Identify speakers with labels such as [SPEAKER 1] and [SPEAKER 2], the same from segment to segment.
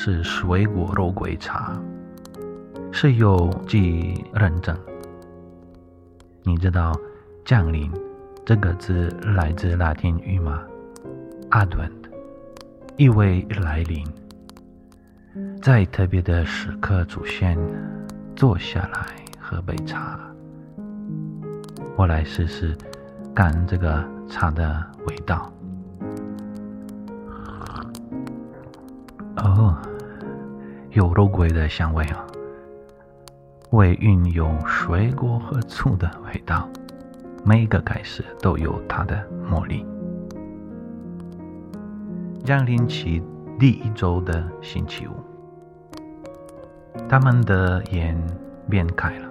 [SPEAKER 1] 是水果肉桂茶，是有机认证。你知道“降临”这个字来自拉丁语吗？Advent，意味来临，在特别的时刻出现。坐下来喝杯茶，我来试试干这个茶的味道。哦，有肉桂的香味啊，尾韵有水果和醋的味道，每个开始都有它的魔力。降临期第一周的星期五。他们的眼变开了。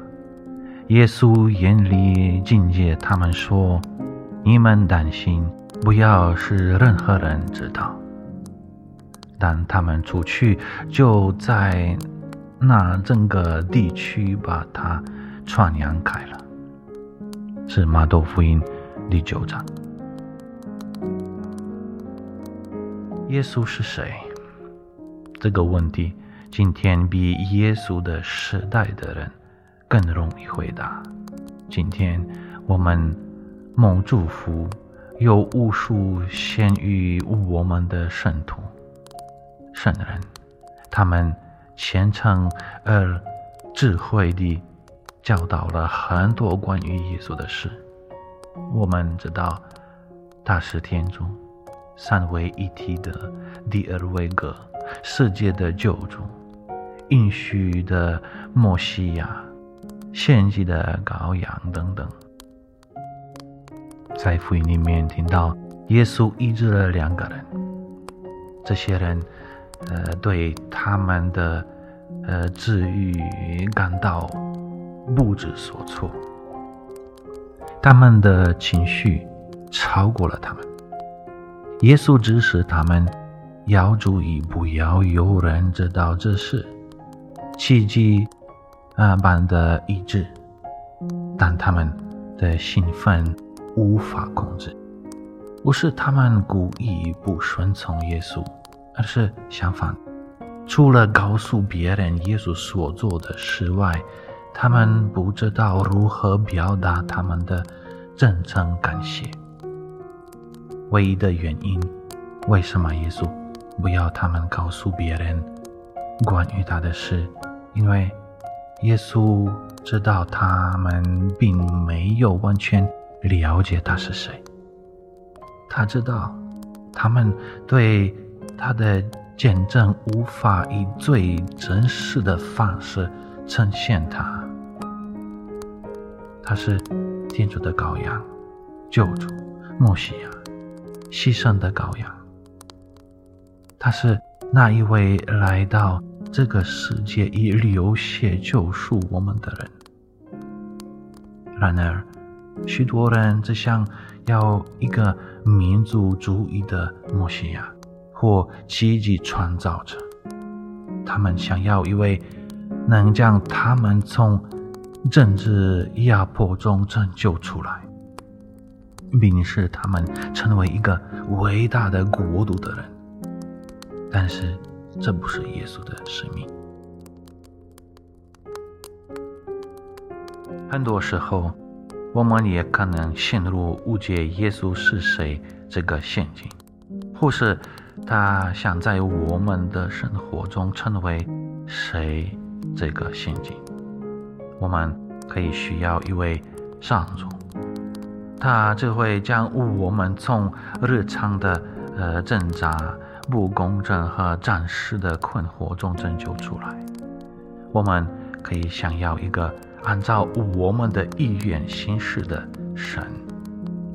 [SPEAKER 1] 耶稣严厉警戒他们说：“你们担心，不要使任何人知道。”但他们出去，就在那整个地区把它传扬开了。是马窦福音第九章。耶稣是谁？这个问题。今天比耶稣的时代的人更容易回答。今天我们蒙祝福，有无数献于我们的圣徒、圣人，他们虔诚而智慧地教导了很多关于耶稣的事。我们知道他是天主，三位一体的第二位格。世界的救主，应许的摩西亚，献祭的羔羊等等，在福音里面听到耶稣医治了两个人，这些人，呃，对他们的呃治愈感到不知所措，他们的情绪超过了他们，耶稣指示他们。要注意，不要有人知道这事。奇迹啊般的医治，但他们的兴奋无法控制。不是他们故意不顺从耶稣，而是相反。除了告诉别人耶稣所做的事外，他们不知道如何表达他们的真诚感谢。唯一的原因，为什么耶稣？不要他们告诉别人关于他的事，因为耶稣知道他们并没有完全了解他是谁。他知道他们对他的见证无法以最真实的方式呈现他。他是天主的羔羊，救主，莫西亚，牺牲的羔羊。他是那一位来到这个世界以流血救赎我们的人。然而，许多人只想要一个民族主义的摩西亚或奇迹创造者，他们想要一位能将他们从政治压迫中拯救出来，并使他们成为一个伟大的国度的人。但是，这不是耶稣的使命。很多时候，我们也可能陷入误解耶稣是谁这个陷阱，或是他想在我们的生活中成为谁这个陷阱。我们可以需要一位上主，他就会将我们从日常的呃挣扎。不公正和暂时的困惑中拯救出来。我们可以想要一个按照我们的意愿行事的神，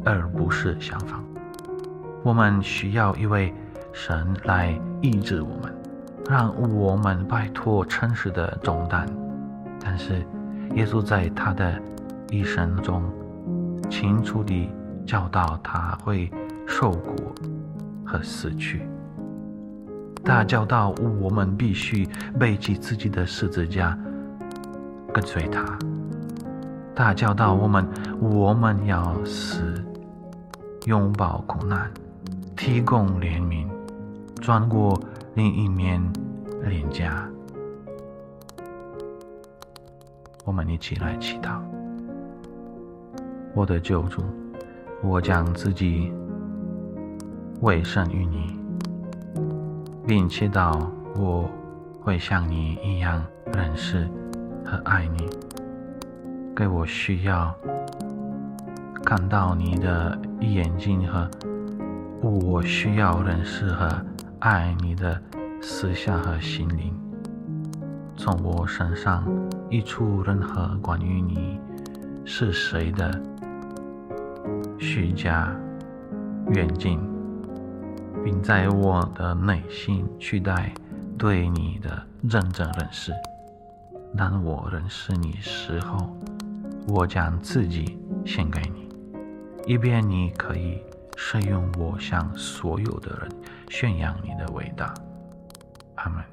[SPEAKER 1] 而不是相反。我们需要一位神来医治我们，让我们摆脱诚实的重担。但是，耶稣在他的一生中，清楚地教导他会受苦和死去。他教导我们必须背起自己的十字架，跟随他。他教导我们，我们要死，拥抱苦难，提供怜悯，转过另一面脸颊。我们一起来祈祷：我的救主，我将自己委身于你。并祈祷我会像你一样认识和爱你，给我需要看到你的眼睛和我需要认识和爱你的思想和心灵，从我身上溢出任何关于你是谁的虚假远近。并在我的内心取代对你的认真认识。当我认识你时候，我将自己献给你，以便你可以是用我向所有的人宣扬你的伟大。阿门。